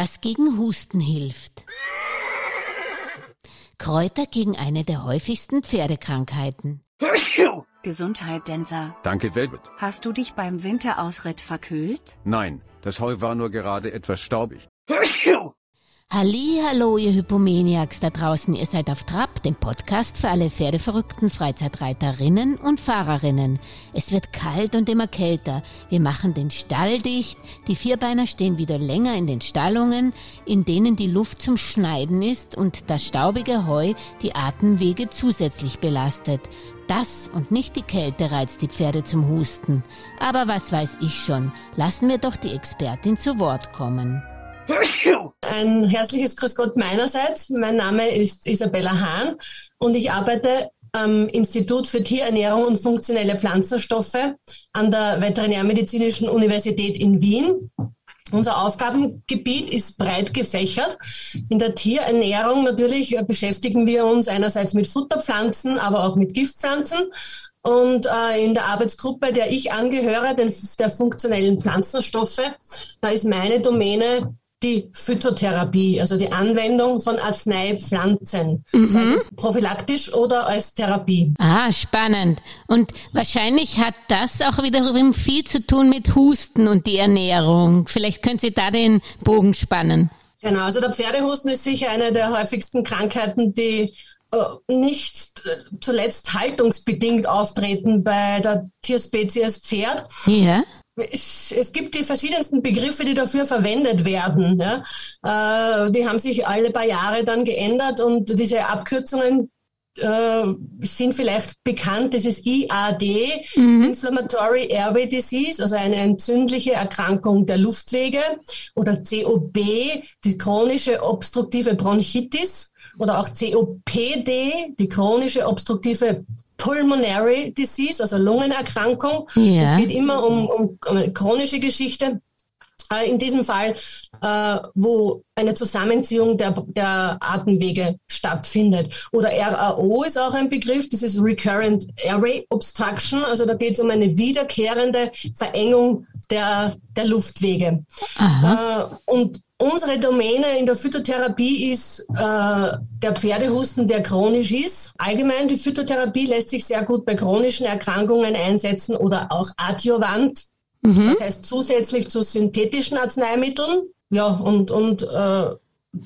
Was gegen Husten hilft. Kräuter gegen eine der häufigsten Pferdekrankheiten. Gesundheit, Denser. Danke, Velvet. Hast du dich beim Winterausritt verkühlt? Nein, das Heu war nur gerade etwas staubig. Halli, hallo, ihr Hypomaniacs da draußen. Ihr seid auf Trab, dem Podcast für alle pferdeverrückten Freizeitreiterinnen und Fahrerinnen. Es wird kalt und immer kälter. Wir machen den Stall dicht. Die Vierbeiner stehen wieder länger in den Stallungen, in denen die Luft zum Schneiden ist und das staubige Heu die Atemwege zusätzlich belastet. Das und nicht die Kälte reizt die Pferde zum Husten. Aber was weiß ich schon. Lassen wir doch die Expertin zu Wort kommen. Ein herzliches Grüß Gott meinerseits. Mein Name ist Isabella Hahn und ich arbeite am Institut für Tierernährung und funktionelle Pflanzenstoffe an der Veterinärmedizinischen Universität in Wien. Unser Aufgabengebiet ist breit gefächert. In der Tierernährung natürlich beschäftigen wir uns einerseits mit Futterpflanzen, aber auch mit Giftpflanzen. Und äh, in der Arbeitsgruppe, der ich angehöre, den, der funktionellen Pflanzenstoffe, da ist meine Domäne die Phytotherapie, also die Anwendung von Arzneipflanzen, mhm. das heißt prophylaktisch oder als Therapie. Ah, spannend. Und wahrscheinlich hat das auch wiederum viel zu tun mit Husten und die Ernährung. Vielleicht können Sie da den Bogen spannen. Genau, also der Pferdehusten ist sicher eine der häufigsten Krankheiten, die äh, nicht äh, zuletzt haltungsbedingt auftreten bei der Tierspezies Pferd. Ja es, es gibt die verschiedensten Begriffe, die dafür verwendet werden. Ja. Äh, die haben sich alle paar Jahre dann geändert und diese Abkürzungen äh, sind vielleicht bekannt. Das ist IAD, mhm. Inflammatory Airway Disease, also eine entzündliche Erkrankung der Luftwege, oder COB, die chronische obstruktive Bronchitis, oder auch COPD, die chronische obstruktive Pulmonary Disease, also Lungenerkrankung. Ja. Es geht immer um, um, um eine chronische Geschichte. Äh, in diesem Fall, äh, wo eine Zusammenziehung der, der Atemwege stattfindet. Oder RAO ist auch ein Begriff, das ist Recurrent Airway Obstruction, also da geht es um eine wiederkehrende Verengung der, der Luftwege. Äh, und Unsere Domäne in der Phytotherapie ist äh, der Pferdehusten, der chronisch ist. Allgemein, die Phytotherapie lässt sich sehr gut bei chronischen Erkrankungen einsetzen oder auch adjuvant. Mhm. Das heißt zusätzlich zu synthetischen Arzneimitteln. Ja, und, und äh,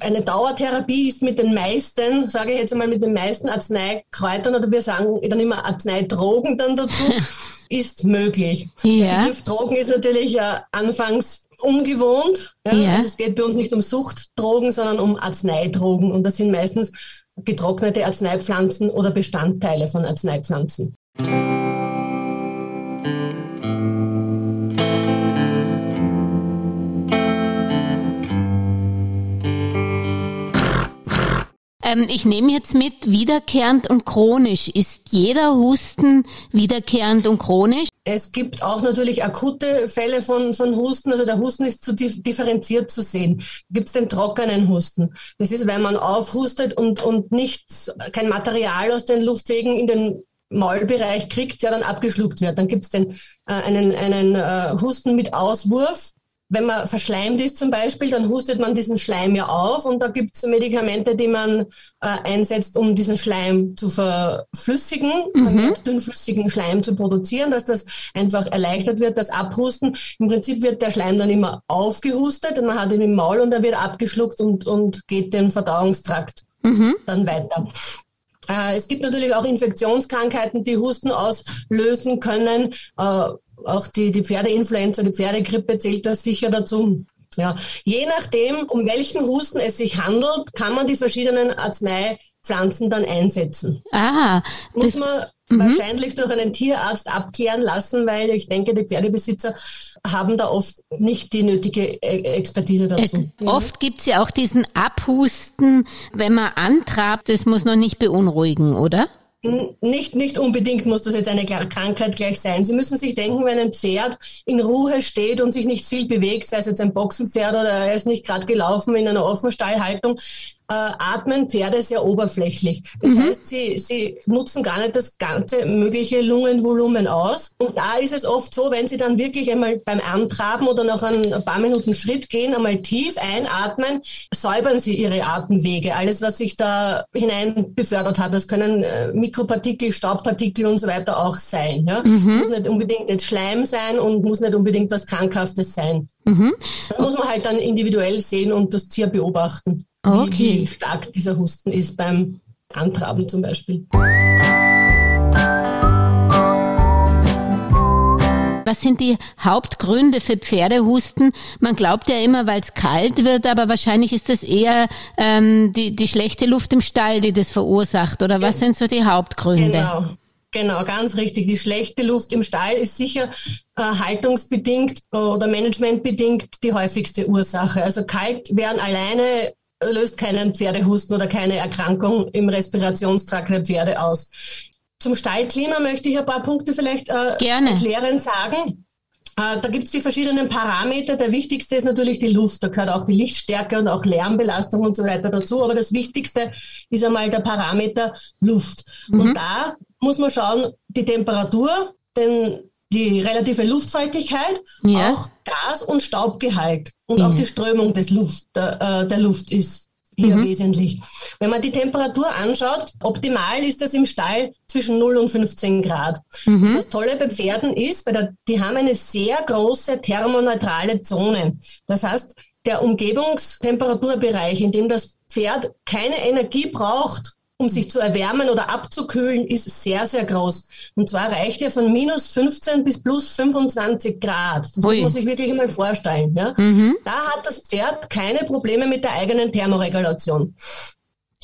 eine Dauertherapie ist mit den meisten, sage ich jetzt einmal, mit den meisten Arzneikräutern oder wir sagen dann immer Arzneidrogen dann dazu, ist möglich. Ja. Der Begriff Drogen ist natürlich ja anfangs ungewohnt. Ja? ja. Also es geht bei uns nicht um Suchtdrogen, sondern um Arzneidrogen. Und das sind meistens getrocknete Arzneipflanzen oder Bestandteile von Arzneipflanzen. Ähm, ich nehme jetzt mit, wiederkehrend und chronisch. Ist jeder Husten wiederkehrend und chronisch? Es gibt auch natürlich akute Fälle von, von Husten. Also der Husten ist zu differenziert zu sehen. Gibt es den trockenen Husten? Das ist, wenn man aufhustet und, und nichts, kein Material aus den Luftwegen in den Maulbereich kriegt, der dann abgeschluckt wird. Dann gibt es äh, einen, einen äh, Husten mit Auswurf wenn man verschleimt ist zum Beispiel, dann hustet man diesen Schleim ja auf und da gibt es Medikamente, die man äh, einsetzt, um diesen Schleim zu verflüssigen, mhm. dünnflüssigen Schleim zu produzieren, dass das einfach erleichtert wird, das Abhusten. Im Prinzip wird der Schleim dann immer aufgehustet und man hat ihn im Maul und er wird abgeschluckt und, und geht den Verdauungstrakt mhm. dann weiter. Äh, es gibt natürlich auch Infektionskrankheiten, die Husten auslösen können. Äh, auch die, die Pferdeinfluenza, die Pferdegrippe zählt da sicher dazu. Ja, je nachdem, um welchen Husten es sich handelt, kann man die verschiedenen Arzneipflanzen dann einsetzen. Ah, muss man mhm. wahrscheinlich durch einen Tierarzt abklären lassen, weil ich denke, die Pferdebesitzer haben da oft nicht die nötige e-, Expertise dazu. Es, oft gibt's ja auch diesen Abhusten, wenn man antrabt, das muss noch nicht beunruhigen, oder? Nicht, nicht unbedingt muss das jetzt eine Krankheit gleich sein. Sie müssen sich denken, wenn ein Pferd in Ruhe steht und sich nicht viel bewegt, sei es jetzt ein Boxenpferd oder er ist nicht gerade gelaufen in einer Offenstallhaltung, atmen Pferde sehr oberflächlich. Das mhm. heißt, sie, sie nutzen gar nicht das ganze mögliche Lungenvolumen aus. Und da ist es oft so, wenn sie dann wirklich einmal beim Antraben oder nach ein paar Minuten Schritt gehen, einmal tief einatmen, säubern sie ihre Atemwege. Alles, was sich da hinein befördert hat, das können äh, Mikropartikel, Staubpartikel und so weiter auch sein. Ja? Mhm. Muss nicht unbedingt jetzt Schleim sein und muss nicht unbedingt was Krankhaftes sein. Mhm. Das muss man halt dann individuell sehen und das Tier beobachten, okay. wie, wie stark dieser Husten ist beim Antraben zum Beispiel. Was sind die Hauptgründe für Pferdehusten? Man glaubt ja immer, weil es kalt wird, aber wahrscheinlich ist es eher ähm, die, die schlechte Luft im Stall, die das verursacht. Oder was sind so die Hauptgründe? Genau. Genau, ganz richtig. Die schlechte Luft im Stall ist sicher äh, haltungsbedingt oder managementbedingt die häufigste Ursache. Also kalt werden alleine löst keinen Pferdehusten oder keine Erkrankung im Respirationstrakt der Pferde aus. Zum Stallklima möchte ich ein paar Punkte vielleicht äh, Gerne. erklären sagen. Äh, da gibt es die verschiedenen Parameter. Der wichtigste ist natürlich die Luft. Da gehört auch die Lichtstärke und auch Lärmbelastung und so weiter dazu. Aber das Wichtigste ist einmal der Parameter Luft. Mhm. Und da muss man schauen, die Temperatur, denn die relative Luftfeuchtigkeit, ja. auch Gas- und Staubgehalt und ja. auch die Strömung des Luft, der, äh, der Luft ist hier mhm. wesentlich. Wenn man die Temperatur anschaut, optimal ist das im Stall zwischen 0 und 15 Grad. Mhm. Das Tolle bei Pferden ist, bei der, die haben eine sehr große thermoneutrale Zone. Das heißt, der Umgebungstemperaturbereich, in dem das Pferd keine Energie braucht, um sich zu erwärmen oder abzukühlen, ist sehr, sehr groß. Und zwar reicht er von minus 15 bis plus 25 Grad. Das Ui. muss man sich wirklich einmal vorstellen. Ja? Mhm. Da hat das Pferd keine Probleme mit der eigenen Thermoregulation.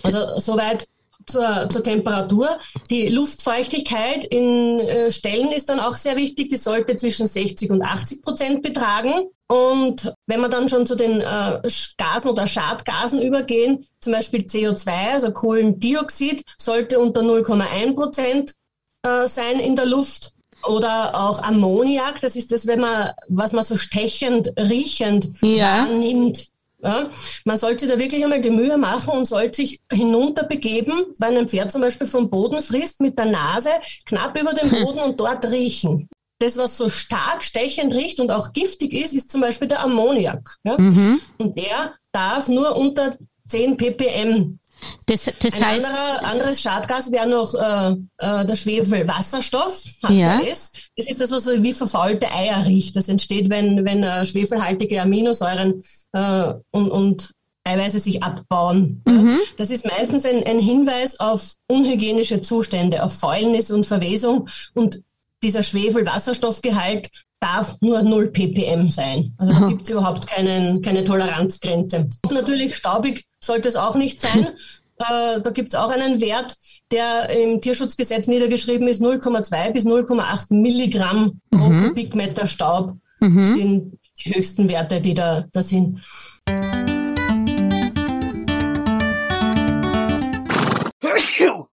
Also soweit zur, zur Temperatur. Die Luftfeuchtigkeit in äh, Stellen ist dann auch sehr wichtig. Die sollte zwischen 60 und 80 Prozent betragen. Und wenn wir dann schon zu den äh, Gasen oder Schadgasen übergehen, zum Beispiel CO2, also Kohlendioxid, sollte unter 0,1 Prozent äh, sein in der Luft. Oder auch Ammoniak, das ist das, wenn man, was man so stechend, riechend ja. wahrnimmt. Ja, man sollte da wirklich einmal die Mühe machen und sollte sich hinunterbegeben, wenn ein Pferd zum Beispiel vom Boden frisst, mit der Nase knapp über dem Boden und dort riechen. Das, was so stark stechend riecht und auch giftig ist, ist zum Beispiel der Ammoniak. Ja? Mhm. Und der darf nur unter 10 ppm das, das Ein heißt, anderer, anderes Schadgas wäre noch äh, äh, der Schwefelwasserstoff, H2S. Das ist das, was so wie verfaulte Eier riecht. Das entsteht, wenn, wenn äh, schwefelhaltige Aminosäuren äh, und, und Eiweiße sich abbauen. Mhm. Das ist meistens ein, ein Hinweis auf unhygienische Zustände, auf Fäulnis und Verwesung. Und dieser Schwefelwasserstoffgehalt darf nur 0 ppm sein. Also da gibt es überhaupt keinen, keine Toleranzgrenze. Und natürlich staubig sollte es auch nicht sein. äh, da gibt es auch einen Wert, der im Tierschutzgesetz niedergeschrieben ist, 0,2 bis 0,8 Milligramm pro mhm. Kubikmeter Staub mhm. sind die höchsten Werte, die da, da sind.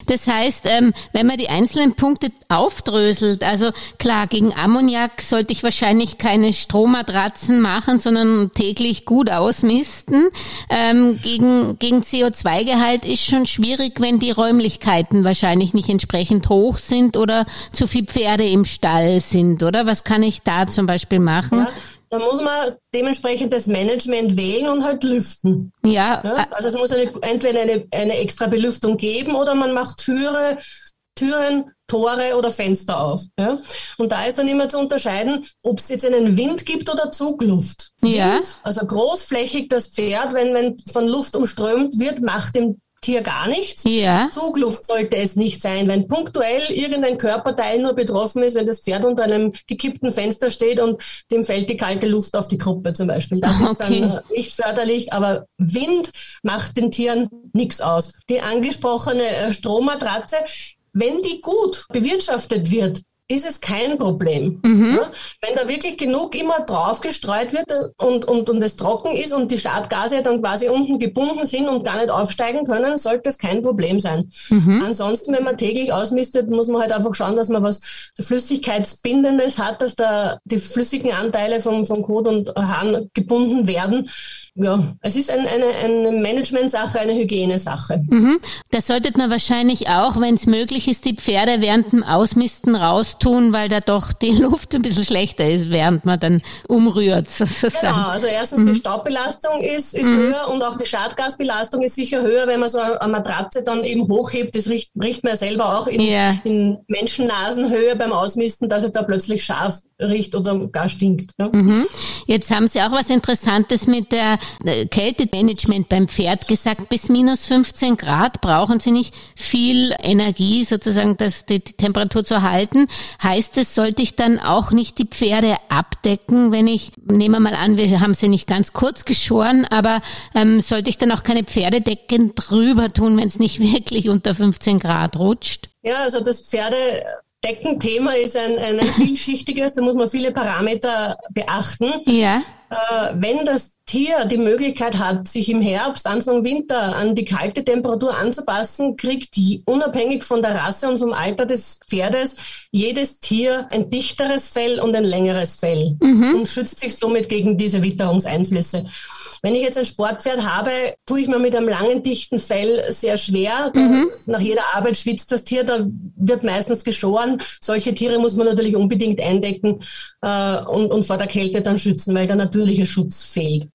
Das heißt, ähm, wenn man die einzelnen Punkte aufdröselt, also klar, gegen Ammoniak sollte ich wahrscheinlich keine Strommatratzen machen, sondern täglich gut ausmisten. Ähm, gegen, gegen CO2-Gehalt ist schon schwierig, wenn die Räumlichkeiten wahrscheinlich nicht entsprechend hoch sind oder zu viel Pferde im Stall sind, oder? Was kann ich da zum Beispiel machen? Ja. Da muss man dementsprechend das Management wählen und halt lüften. Ja. ja? Also es muss eine, entweder eine, eine extra Belüftung geben oder man macht Türe, Türen, Tore oder Fenster auf. Ja? Und da ist dann immer zu unterscheiden, ob es jetzt einen Wind gibt oder Zugluft. Ja. Wind, also großflächig das Pferd, wenn, wenn von Luft umströmt wird, macht dem Tier gar nichts. Ja. Zugluft sollte es nicht sein. Wenn punktuell irgendein Körperteil nur betroffen ist, wenn das Pferd unter einem gekippten Fenster steht und dem fällt die kalte Luft auf die Gruppe zum Beispiel. Das okay. ist dann nicht förderlich, aber Wind macht den Tieren nichts aus. Die angesprochene äh, Strommatratze, wenn die gut bewirtschaftet wird, ist es kein Problem. Mhm. Ja, wenn da wirklich genug immer drauf gestreut wird und, und, und es trocken ist und die Startgase dann quasi unten gebunden sind und gar nicht aufsteigen können, sollte das kein Problem sein. Mhm. Ansonsten, wenn man täglich ausmistet, muss man halt einfach schauen, dass man was Flüssigkeitsbindendes hat, dass da die flüssigen Anteile vom, vom Kot und Hahn gebunden werden. Ja, es ist ein, eine, eine Management-Sache, eine Hygienesache. Mhm. Da sollte man wahrscheinlich auch, wenn es möglich ist, die Pferde während dem Ausmisten raustun, weil da doch die Luft ein bisschen schlechter ist, während man dann umrührt sozusagen. Genau, also erstens mhm. die Staubbelastung ist, ist mhm. höher und auch die Schadgasbelastung ist sicher höher, wenn man so eine Matratze dann eben hochhebt. Das riecht, riecht man ja selber auch in, ja. in Menschennasenhöhe beim Ausmisten, dass es da plötzlich scharf riecht oder gar stinkt. Ne? Jetzt haben Sie auch was Interessantes mit der Kältemanagement beim Pferd gesagt. Bis minus 15 Grad brauchen Sie nicht viel Energie, sozusagen das, die, die Temperatur zu halten. Heißt es, sollte ich dann auch nicht die Pferde abdecken, wenn ich, nehmen wir mal an, wir haben sie nicht ganz kurz geschoren, aber ähm, sollte ich dann auch keine Pferdedecken drüber tun, wenn es nicht wirklich unter 15 Grad rutscht? Ja, also das Pferde Deckenthema ist ein, ein vielschichtiges, da muss man viele Parameter beachten. Ja. Äh, wenn das Tier die Möglichkeit hat, sich im Herbst, Anfang Winter an die kalte Temperatur anzupassen, kriegt unabhängig von der Rasse und vom Alter des Pferdes jedes Tier ein dichteres Fell und ein längeres Fell mhm. und schützt sich somit gegen diese Witterungseinflüsse. Wenn ich jetzt ein Sportpferd habe, tue ich mir mit einem langen, dichten Fell sehr schwer. Mhm. Nach jeder Arbeit schwitzt das Tier, da wird meistens geschoren. Solche Tiere muss man natürlich unbedingt eindecken äh, und, und vor der Kälte dann schützen, weil der natürliche Schutz fehlt.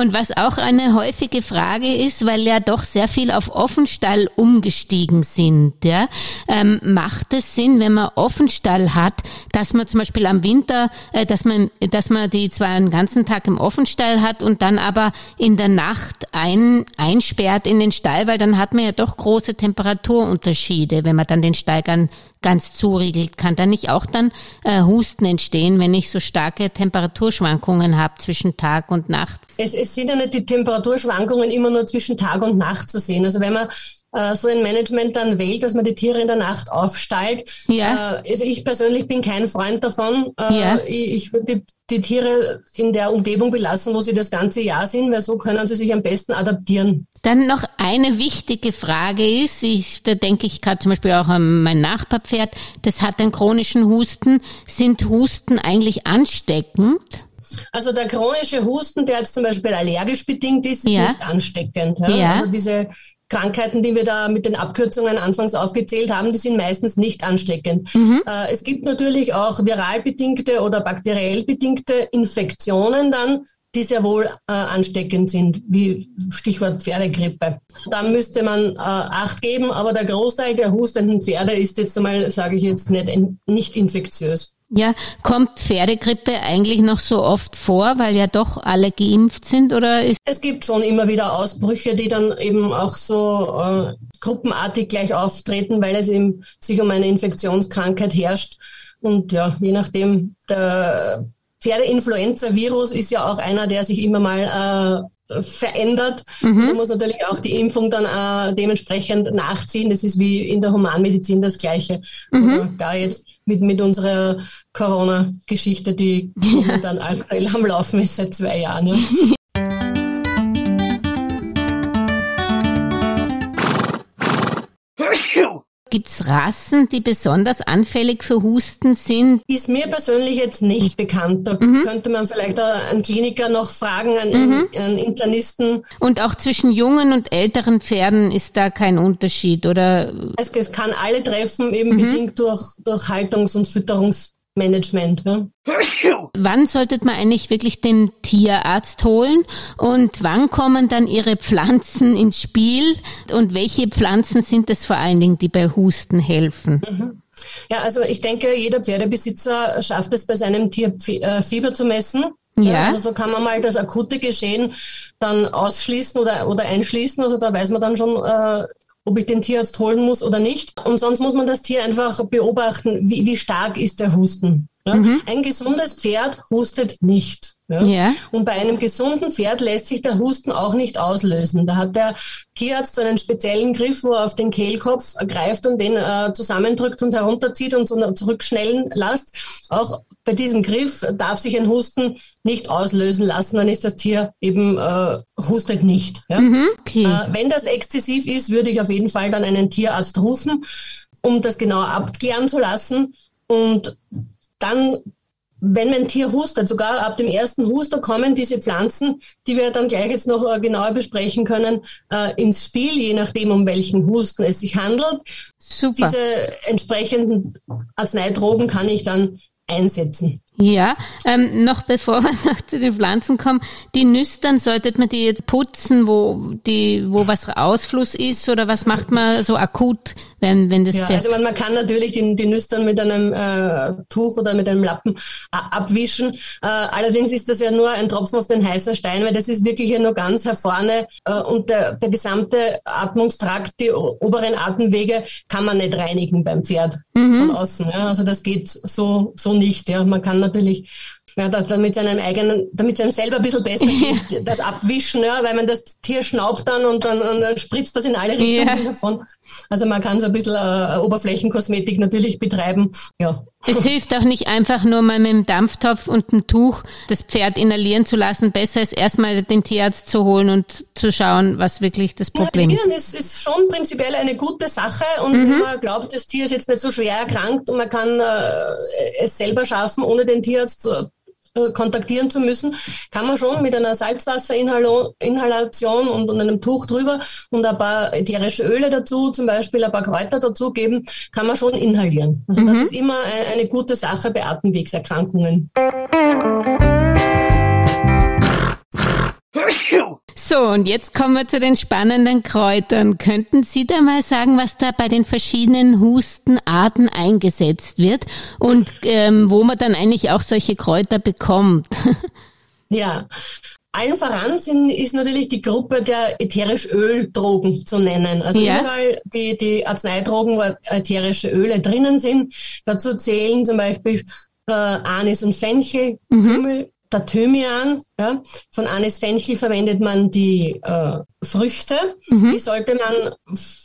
Und was auch eine häufige Frage ist, weil ja doch sehr viel auf Offenstall umgestiegen sind, ja, ähm, macht es Sinn, wenn man Offenstall hat, dass man zum Beispiel am Winter, äh, dass man, dass man die zwar einen ganzen Tag im Offenstall hat und dann aber in der Nacht ein, einsperrt in den Stall, weil dann hat man ja doch große Temperaturunterschiede, wenn man dann den Stall ganz, zuriegelt. Kann da nicht auch dann äh, Husten entstehen, wenn ich so starke Temperaturschwankungen habe zwischen Tag und Nacht? Es, es sind ja nicht die Temperaturschwankungen immer nur zwischen Tag und Nacht zu sehen. Also wenn man äh, so ein Management dann wählt, dass man die Tiere in der Nacht aufsteigt. Ja. Äh, also ich persönlich bin kein Freund davon. Äh, ja. Ich, ich würde die, die, Tiere in der Umgebung belassen, wo sie das ganze Jahr sind, weil so können sie sich am besten adaptieren. Dann noch eine wichtige Frage ist, ich, da denke ich gerade zum Beispiel auch an mein Nachbarpferd, das hat einen chronischen Husten. Sind Husten eigentlich ansteckend? Also der chronische Husten, der jetzt zum Beispiel allergisch bedingt ist, ist ja. nicht ansteckend. Ja? ja. Also diese Krankheiten, die wir da mit den Abkürzungen anfangs aufgezählt haben, die sind meistens nicht ansteckend. Mhm. Äh, es gibt natürlich auch viral bedingte oder bakteriell bedingte Infektionen dann, die sehr wohl äh, ansteckend sind, wie Stichwort Pferdegrippe. Da müsste man äh, Acht geben, aber der Großteil der hustenden Pferde ist jetzt einmal, sage ich jetzt, nicht, nicht infektiös. Ja, kommt Pferdegrippe eigentlich noch so oft vor, weil ja doch alle geimpft sind oder ist Es gibt schon immer wieder Ausbrüche, die dann eben auch so äh, gruppenartig gleich auftreten, weil es eben sich um eine Infektionskrankheit herrscht. Und ja, je nachdem, der Pferdeinfluenza-Virus ist ja auch einer, der sich immer mal äh, verändert. Mhm. Da muss natürlich auch die Impfung dann äh, dementsprechend nachziehen. Das ist wie in der Humanmedizin das Gleiche. Mhm. Gar jetzt mit, mit unserer Corona-Geschichte, die ja. dann aktuell am Laufen ist seit zwei Jahren. Ja. Gibt's Rassen, die besonders anfällig für Husten sind? Ist mir persönlich jetzt nicht bekannt. Da mhm. könnte man vielleicht einen Kliniker noch fragen, einen, mhm. einen Internisten. Und auch zwischen jungen und älteren Pferden ist da kein Unterschied, oder? Es, es kann alle treffen, eben mhm. bedingt durch, durch Haltungs- und Fütterungs- Management. Ja. Wann sollte man eigentlich wirklich den Tierarzt holen und wann kommen dann Ihre Pflanzen ins Spiel und welche Pflanzen sind es vor allen Dingen, die bei Husten helfen? Mhm. Ja, also ich denke, jeder Pferdebesitzer schafft es bei seinem Tier äh, Fieber zu messen. Ja. Also so kann man mal das akute Geschehen dann ausschließen oder, oder einschließen. Also da weiß man dann schon, äh, ob ich den Tierarzt holen muss oder nicht. Und sonst muss man das Tier einfach beobachten, wie, wie stark ist der Husten. Ja? Mhm. Ein gesundes Pferd hustet nicht. Ja? ja? Und bei einem gesunden Pferd lässt sich der Husten auch nicht auslösen. Da hat der Tierarzt so einen speziellen Griff, wo er auf den Kehlkopf greift und den äh, zusammendrückt und herunterzieht und so zurückschnellen lässt. Auch bei diesem Griff darf sich ein Husten nicht auslösen lassen, dann ist das Tier eben äh, hustet nicht. Ja? Mhm, okay. äh, wenn das exzessiv ist, würde ich auf jeden Fall dann einen Tierarzt rufen, um das genauer abklären zu lassen. Und dann wenn mein Tier hustet, sogar ab dem ersten Huster kommen diese Pflanzen, die wir dann gleich jetzt noch äh, genauer besprechen können, äh, ins Spiel, je nachdem, um welchen Husten es sich handelt. Super. Diese entsprechenden Arzneidrogen kann ich dann einsetzen. Ja, ähm, noch bevor wir noch zu den Pflanzen kommen, die Nüstern, sollte man die jetzt putzen, wo die, wo was Ausfluss ist oder was macht man so akut, wenn, wenn das ja, Also man, man kann natürlich die, die Nüstern mit einem äh, Tuch oder mit einem Lappen abwischen. Äh, allerdings ist das ja nur ein Tropfen auf den heißen Stein, weil das ist wirklich ja nur ganz hervorne äh, und der, der gesamte Atmungstrakt, die oberen Atemwege kann man nicht reinigen beim Pferd mhm. von außen. Ja? Also das geht so, so nicht. Ja, man kann natürlich ja, damit seinem eigenen, damit es einem selber ein bisschen besser geht, das abwischen, ja, weil man das Tier schnaubt dann und dann, und dann spritzt das in alle Richtungen ja. davon. Also man kann so ein bisschen äh, Oberflächenkosmetik natürlich betreiben, ja. Es hilft auch nicht einfach nur mal mit dem Dampftopf und einem Tuch das Pferd inhalieren zu lassen. Besser ist erstmal den Tierarzt zu holen und zu schauen, was wirklich das Problem ist. Es ist schon prinzipiell eine gute Sache und mhm. wenn man glaubt, das Tier ist jetzt nicht so schwer erkrankt und man kann äh, es selber schaffen, ohne den Tierarzt zu, kontaktieren zu müssen, kann man schon mit einer Salzwasserinhalation und, und einem Tuch drüber und ein paar ätherische Öle dazu, zum Beispiel ein paar Kräuter dazugeben, kann man schon inhalieren. Also mhm. das ist immer eine, eine gute Sache bei Atemwegserkrankungen. So, und jetzt kommen wir zu den spannenden Kräutern. Könnten Sie da mal sagen, was da bei den verschiedenen Hustenarten eingesetzt wird und ähm, wo man dann eigentlich auch solche Kräuter bekommt? ja, allen voran sind, ist natürlich die Gruppe der ätherisch Öldrogen zu nennen. Also ja. überall die, die Arzneidrogen, wo ätherische Öle drinnen sind. Dazu zählen zum Beispiel äh, Anis und Fenchel, mhm. Kümmel, der Thymian, ja, von Anis Fenchel verwendet man die äh, Früchte. Mhm. Die sollte man,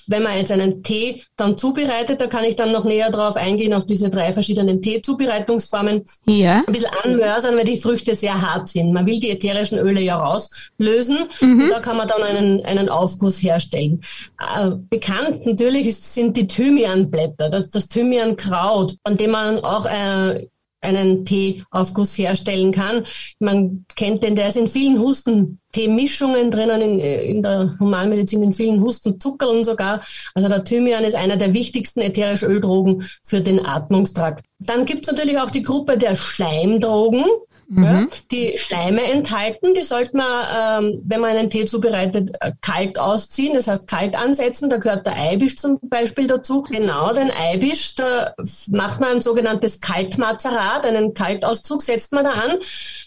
wenn man jetzt einen Tee dann zubereitet, da kann ich dann noch näher drauf eingehen, auf diese drei verschiedenen Teezubereitungsformen. Ja. Ein bisschen anmörsern, weil die Früchte sehr hart sind. Man will die ätherischen Öle ja rauslösen mhm. und da kann man dann einen, einen Aufguss herstellen. Äh, bekannt natürlich ist, sind die Thymianblätter, das, das Thymiankraut, von dem man auch äh, einen Teeaufguss herstellen kann. Man kennt den, der ist in vielen Hustenteemischungen drinnen, in, in der Humanmedizin, in vielen Hustenzuckerln sogar. Also der Thymian ist einer der wichtigsten ätherischen Öldrogen für den Atmungstrakt. Dann gibt's natürlich auch die Gruppe der Schleimdrogen mhm. ja, die Schleime enthalten. Die sollte man, ähm, wenn man einen Tee zubereitet, äh, kalt ausziehen, das heißt kalt ansetzen. Da gehört der Eibisch zum Beispiel dazu. Genau, den Eibisch, da macht man ein sogenanntes Kaltmazerat, einen Kaltauszug setzt man da an.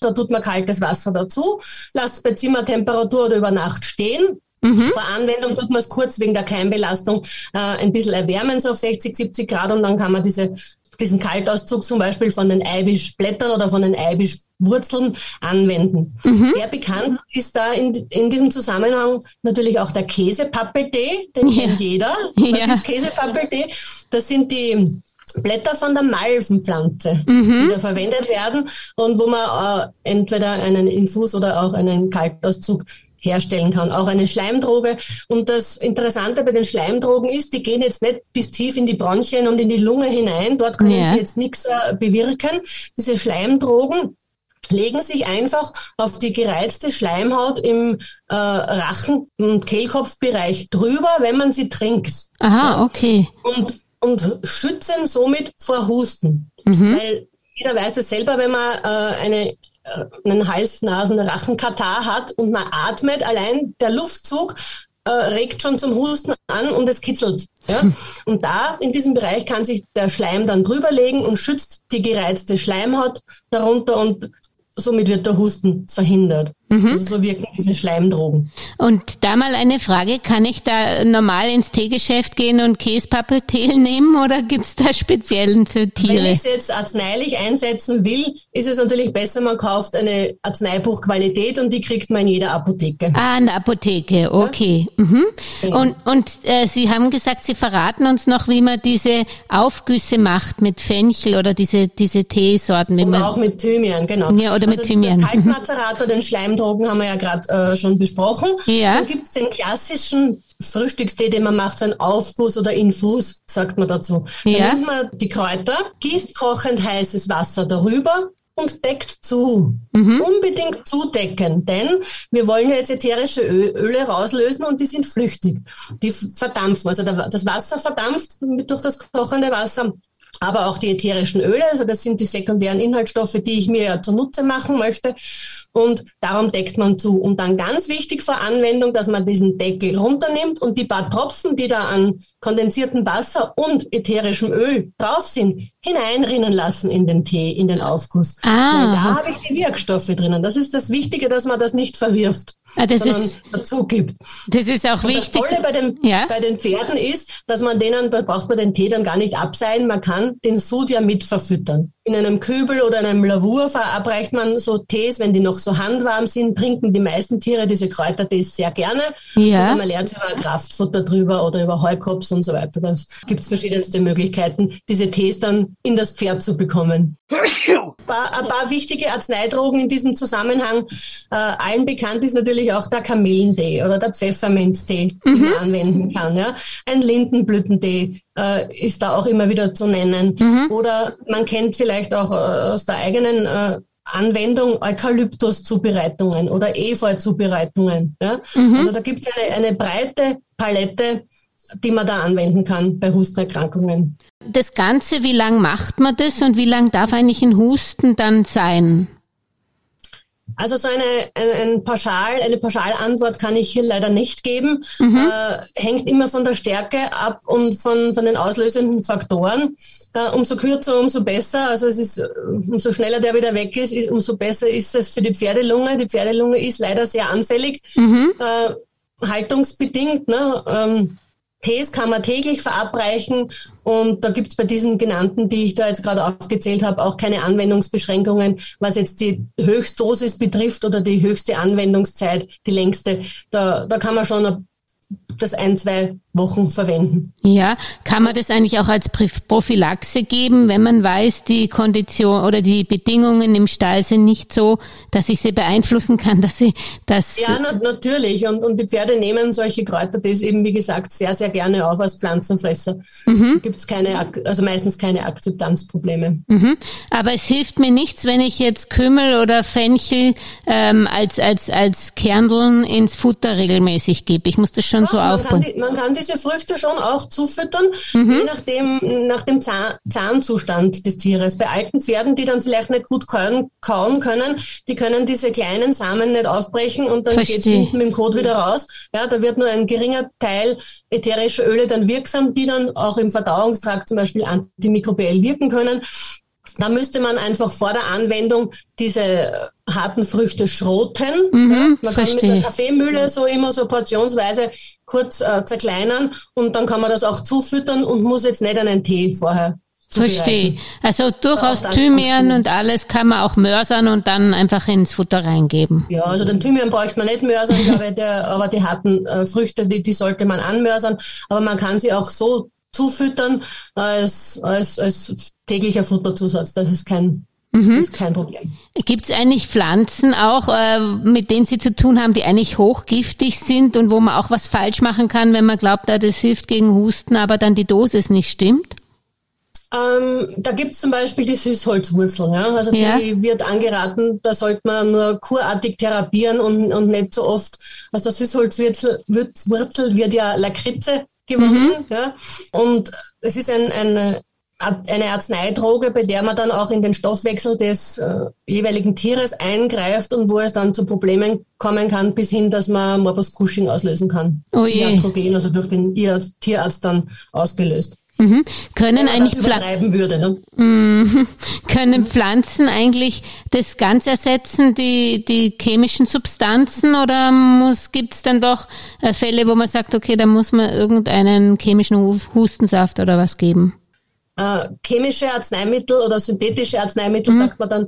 Da tut man kaltes Wasser dazu, lasst es bei Zimmertemperatur oder über Nacht stehen. Mhm. Zur Anwendung tut man es kurz wegen der Keimbelastung äh, ein bisschen erwärmen, so auf 60, 70 Grad und dann kann man diese diesen Kaltauszug zum Beispiel von den Eibischblättern oder von den Eibischwurzeln anwenden. Mhm. Sehr bekannt ist da in, in diesem Zusammenhang natürlich auch der Käsepappeltee, den ja. kennt jeder. Was ja. ist Käsepappeltee? Das sind die Blätter von der Malvenpflanze, mhm. die da verwendet werden und wo man äh, entweder einen Infus oder auch einen Kaltauszug herstellen kann, auch eine Schleimdroge. Und das Interessante bei den Schleimdrogen ist, die gehen jetzt nicht bis tief in die Bronchien und in die Lunge hinein. Dort können ja. sie jetzt nichts äh, bewirken. Diese Schleimdrogen legen sich einfach auf die gereizte Schleimhaut im äh, Rachen- und Kehlkopfbereich drüber, wenn man sie trinkt. Aha, okay. Und, und schützen somit vor Husten. Mhm. Weil jeder weiß es selber, wenn man äh, eine einen Hals-, Nasen-, Rachenkatar hat und man atmet, allein der Luftzug äh, regt schon zum Husten an und es kitzelt. Ja? Hm. Und da, in diesem Bereich, kann sich der Schleim dann drüberlegen und schützt die gereizte Schleimhaut darunter und somit wird der Husten verhindert. Mhm. Also so wirken diese Schleimdrogen. Und da mal eine Frage, kann ich da normal ins Teegeschäft gehen und Käspappeltee nehmen oder gibt's da speziellen für Tiere? Wenn ich es jetzt arzneilich einsetzen will, ist es natürlich besser, man kauft eine Arzneibuchqualität und die kriegt man in jeder Apotheke. Ah, in der Apotheke, okay. Ja? Mhm. Genau. Und, und äh, Sie haben gesagt, Sie verraten uns noch, wie man diese Aufgüsse macht mit Fenchel oder diese, diese Teesorten. Wie oder man, auch mit Thymian, genau. Ja, oder also mit Thymian. Das Kaltmazerat oder den Schleim Drogen haben wir ja gerade äh, schon besprochen. Ja. Dann gibt es den klassischen Frühstückstee, den man macht, so ein Aufguss oder Infus, sagt man dazu. Dann ja. nimmt man die Kräuter, gießt kochend heißes Wasser darüber und deckt zu. Mhm. Unbedingt zudecken, denn wir wollen ja jetzt ätherische Öle rauslösen und die sind flüchtig. Die verdampfen. Also das Wasser verdampft durch das kochende Wasser aber auch die ätherischen Öle, also das sind die sekundären Inhaltsstoffe, die ich mir ja zunutze machen möchte. Und darum deckt man zu. Und dann ganz wichtig vor Anwendung, dass man diesen Deckel runternimmt und die paar Tropfen, die da an kondensiertem Wasser und ätherischem Öl drauf sind, hineinrinnen lassen in den Tee, in den Aufguss. Ah. Weil da habe ich die Wirkstoffe drinnen. Das ist das Wichtige, dass man das nicht verwirft, ah, das sondern ist, dazu gibt. Das ist auch und wichtig. Das Tolle bei den, ja? bei den Pferden ist, dass man denen, da braucht man den Tee dann gar nicht abseilen, man kann den Sud ja mit verfüttern. In einem Kübel oder einem Lavur verabreicht man so Tees, wenn die noch so handwarm sind, trinken die meisten Tiere diese Kräutertees sehr gerne. Ja. Oder man lernt über Kraftfutter drüber oder über Heukops und so weiter. Da gibt es verschiedenste Möglichkeiten, diese Tees dann in das Pferd zu bekommen. Ein paar, ein paar wichtige Arzneidrogen in diesem Zusammenhang. Äh, allen bekannt ist natürlich auch der Kamillentee oder der Pfefferminztee, mhm. den man anwenden kann. Ja. Ein Lindenblütentee äh, ist da auch immer wieder zu nennen. Mhm. Oder man kennt vielleicht auch äh, aus der eigenen äh, Anwendung Eukalyptus-Zubereitungen oder Efeu-Zubereitungen. Ja? Mhm. Also da gibt es eine, eine breite Palette die man da anwenden kann bei Hustenerkrankungen. Das Ganze, wie lang macht man das und wie lang darf eigentlich ein Husten dann sein? Also so eine, ein, ein Pauschal, eine Pauschalantwort kann ich hier leider nicht geben. Mhm. Äh, hängt immer von der Stärke ab und von, von den auslösenden Faktoren. Äh, umso kürzer, umso besser. Also es ist, umso schneller der wieder weg ist, ist umso besser ist es für die Pferdelunge. Die Pferdelunge ist leider sehr anfällig, mhm. äh, haltungsbedingt. Ne? Ähm, Tees kann man täglich verabreichen und da gibt es bei diesen genannten, die ich da jetzt gerade aufgezählt habe, auch keine Anwendungsbeschränkungen, was jetzt die Höchstdosis betrifft oder die höchste Anwendungszeit, die längste. Da, da kann man schon das ein, zwei Wochen verwenden. Ja, kann man das eigentlich auch als Prophylaxe geben, wenn man weiß, die Kondition oder die Bedingungen im Stall sind nicht so, dass ich sie beeinflussen kann, dass sie das. Ja, na, natürlich. Und, und die Pferde nehmen solche Kräuter, das eben, wie gesagt, sehr, sehr gerne auf als Pflanzenfresser. Mhm. Gibt es keine, also meistens keine Akzeptanzprobleme. Mhm. Aber es hilft mir nichts, wenn ich jetzt Kümmel oder Fenchel ähm, als, als, als Kerneln ins Futter regelmäßig gebe. Ich muss das schon Doch, so aufbauen. Kann die, man kann diese Früchte schon auch zufüttern, mhm. je nachdem, nach dem Zahn, Zahnzustand des Tieres. Bei alten Pferden, die dann vielleicht nicht gut kauen, kauen können, die können diese kleinen Samen nicht aufbrechen und dann geht es hinten mit dem Kot wieder raus. Ja, da wird nur ein geringer Teil ätherischer Öle dann wirksam, die dann auch im Verdauungstrakt zum Beispiel antimikrobiell wirken können. Da müsste man einfach vor der Anwendung diese harten Früchte schroten. Mhm, man verstehe. kann mit der Kaffeemühle so immer so portionsweise kurz äh, zerkleinern und dann kann man das auch zufüttern und muss jetzt nicht einen Tee vorher Verstehe. Also durchaus Thymian und alles kann man auch mörsern und dann einfach ins Futter reingeben. Ja, also den Thymian bräuchte man nicht mörsern, glaube der, aber die harten äh, Früchte, die, die sollte man anmörsern. Aber man kann sie auch so zufüttern als, als, als täglicher Futterzusatz. Das ist kein, mhm. ist kein Problem. Gibt es eigentlich Pflanzen auch, äh, mit denen Sie zu tun haben, die eigentlich hochgiftig sind und wo man auch was falsch machen kann, wenn man glaubt, das hilft gegen Husten, aber dann die Dosis nicht stimmt? Ähm, da gibt's zum Beispiel die Süßholzwurzel. Ja? Also ja. die wird angeraten, da sollte man nur kurartig therapieren und, und nicht so oft. Aus der Süßholzwurzel Wurzel wird ja Lakritze gewonnen. Mhm. Ja? Und es ist ein, eine, eine Arzneidroge, bei der man dann auch in den Stoffwechsel des äh, jeweiligen Tieres eingreift und wo es dann zu Problemen kommen kann, bis hin, dass man Morbus Cushing auslösen kann. Oh je. Iatrogen, also durch den Tierarzt dann ausgelöst. Mhm. Können wenn eigentlich übertreiben würde. Ne? Mhm. können Pflanzen eigentlich das ganz ersetzen, die die chemischen Substanzen, oder muss gibt's dann doch äh, Fälle, wo man sagt, okay, da muss man irgendeinen chemischen Hu- Hustensaft oder was geben? Äh, chemische Arzneimittel oder synthetische Arzneimittel, Mhm. sagt man dann,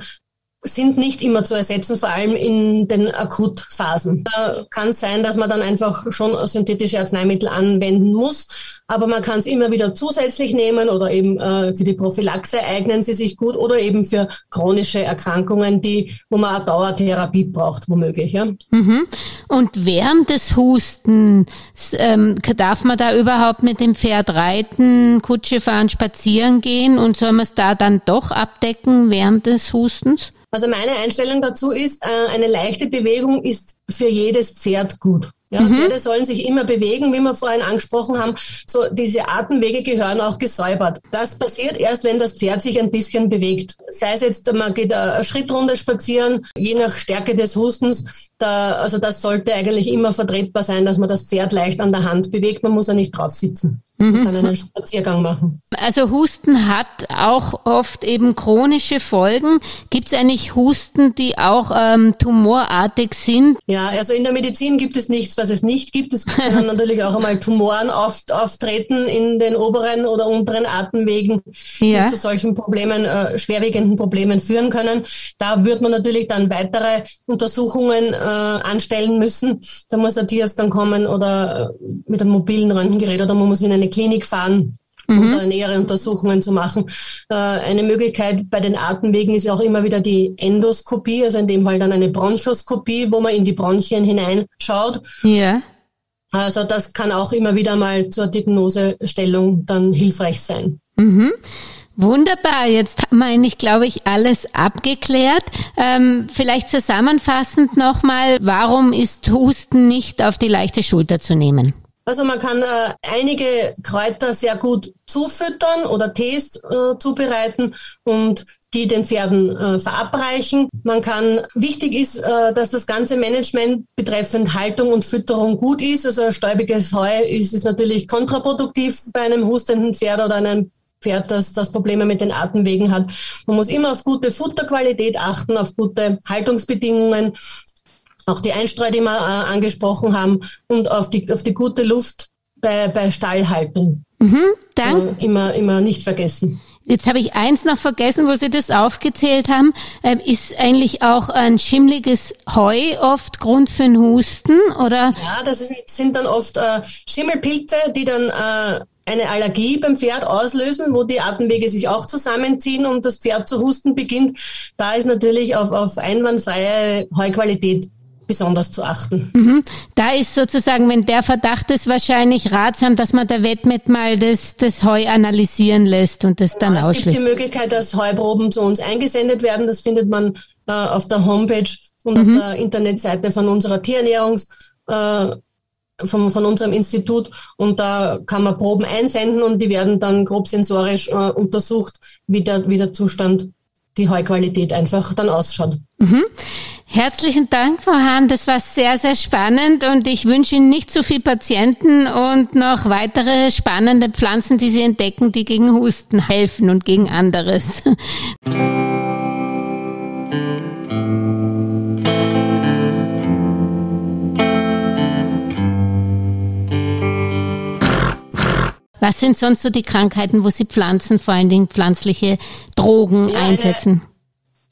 sind nicht immer zu ersetzen, vor allem in den Akutphasen. Da kann es sein, dass man dann einfach schon synthetische Arzneimittel anwenden muss, aber man kann es immer wieder zusätzlich nehmen oder eben äh, für die Prophylaxe eignen sie sich gut oder eben für chronische Erkrankungen, die, wo man eine Dauertherapie braucht, womöglich. Ja. Mhm. Und während des Hustens ähm, darf man da überhaupt mit dem Pferd reiten, Kutsche fahren, spazieren gehen und soll man es da dann doch abdecken während des Hustens? Also meine Einstellung dazu ist, äh, eine leichte Bewegung ist für jedes Pferd gut. Ja, Pferde sollen sich immer bewegen, wie wir vorhin angesprochen haben. So, diese Atemwege gehören auch gesäubert. Das passiert erst, wenn das Pferd sich ein bisschen bewegt. Sei es jetzt, man geht eine Schrittrunde spazieren, je nach Stärke des Hustens. Da, also das sollte eigentlich immer vertretbar sein, dass man das Pferd leicht an der Hand bewegt. Man muss ja nicht drauf sitzen. Man kann einen Spaziergang machen. Also Husten hat auch oft eben chronische Folgen. Gibt es eigentlich Husten, die auch ähm, tumorartig sind? Ja, also in der Medizin gibt es nichts, was es nicht gibt. Es können natürlich auch einmal Tumoren oft auftreten in den oberen oder unteren Atemwegen, Ja. die zu solchen Problemen, äh, schwerwiegenden Problemen führen können. Da wird man natürlich dann weitere Untersuchungen äh, anstellen müssen. Da muss der Tierarzt dann kommen oder äh, mit einem mobilen Röntgengerät oder man muss in eine Klinik fahren um da nähere Untersuchungen zu machen. Äh, eine Möglichkeit bei den Atemwegen ist auch immer wieder die Endoskopie, also in dem Fall dann eine Bronchoskopie, wo man in die Bronchien hineinschaut. Ja. Also das kann auch immer wieder mal zur Diagnosestellung dann hilfreich sein. Wunderbar, jetzt haben wir eigentlich, glaube ich, alles abgeklärt. Ähm, vielleicht zusammenfassend nochmal, warum ist Husten nicht auf die leichte Schulter zu nehmen? Also man kann äh, einige Kräuter sehr gut zufüttern oder Tees äh, zubereiten und die den Pferden äh, verabreichen. Man kann, wichtig ist, äh, dass das ganze Management betreffend Haltung und Fütterung gut ist. Also stäubiges Heu ist, ist natürlich kontraproduktiv bei einem hustenden Pferd oder einem Pferd, das, das Probleme mit den Atemwegen hat. Man muss immer auf gute Futterqualität achten, auf gute Haltungsbedingungen, auch die Einstreu, die wir äh, angesprochen haben, und auf die, auf die gute Luft bei, bei Stallhaltung. Dank. Äh, immer, immer nicht vergessen. Jetzt habe ich eins noch vergessen, wo Sie das aufgezählt haben. Ähm, ist eigentlich auch ein schimmliges Heu oft Grund für einen Husten oder? Ja, das ist, sind dann oft äh, Schimmelpilze, die dann äh, eine Allergie beim Pferd auslösen, wo die Atemwege sich auch zusammenziehen und das Pferd zu husten beginnt. Da ist natürlich auf, auf einwandfreie Heuqualität besonders zu achten. Mhm. Da ist sozusagen, wenn der Verdacht ist, wahrscheinlich ratsam, dass man der Wettmet mal das, das Heu analysieren lässt und das dann es gibt die ausschließt. Möglichkeit, dass Heuproben zu uns eingesendet werden. Das findet man äh, auf der Homepage und Mhm. auf der Internetseite von unserer Tierernährungs, äh, von, von unserem Institut. Und da kann man Proben einsenden und die werden dann grob sensorisch äh, untersucht, wie der, wie der Zustand, die Heuqualität einfach dann ausschaut. Herzlichen Dank, Frau Hahn. Das war sehr, sehr spannend und ich wünsche Ihnen nicht zu viel Patienten und noch weitere spannende Pflanzen, die Sie entdecken, die gegen Husten helfen und gegen anderes. Was sind sonst so die Krankheiten, wo Sie Pflanzen, vor allen Dingen pflanzliche Drogen Ja, einsetzen?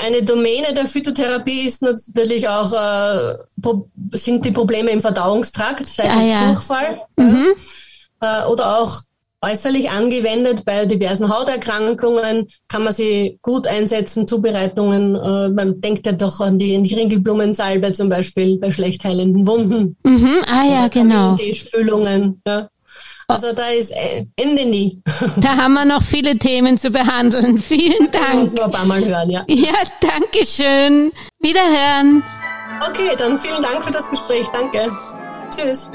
Eine Domäne der Phytotherapie ist natürlich auch, äh, sind die Probleme im Verdauungstrakt, sei es Ah, ja. Durchfall äh, oder auch äußerlich angewendet bei diversen Hauterkrankungen kann man sie gut einsetzen, Zubereitungen. Äh, man denkt ja doch an die, Ringelblumensalbe zum Beispiel bei schlecht heilenden Wunden. Mhm. Ah ja, genau. Die Spülungen. Ja. Also da ist äh, Ende nie. Da haben wir noch viele Themen zu behandeln. Vielen Wir Dank. uns nur ein paar Mal hören, ja. Ja, danke schön. Wiederhören. Okay, dann vielen Dank für das Gespräch. Danke. Tschüss.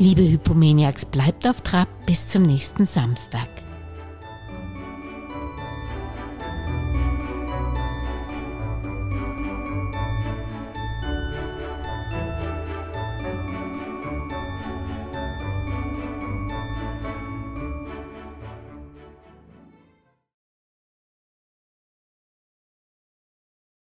Liebe Hypomaniacs, bleibt auf Trab bis zum nächsten Samstag.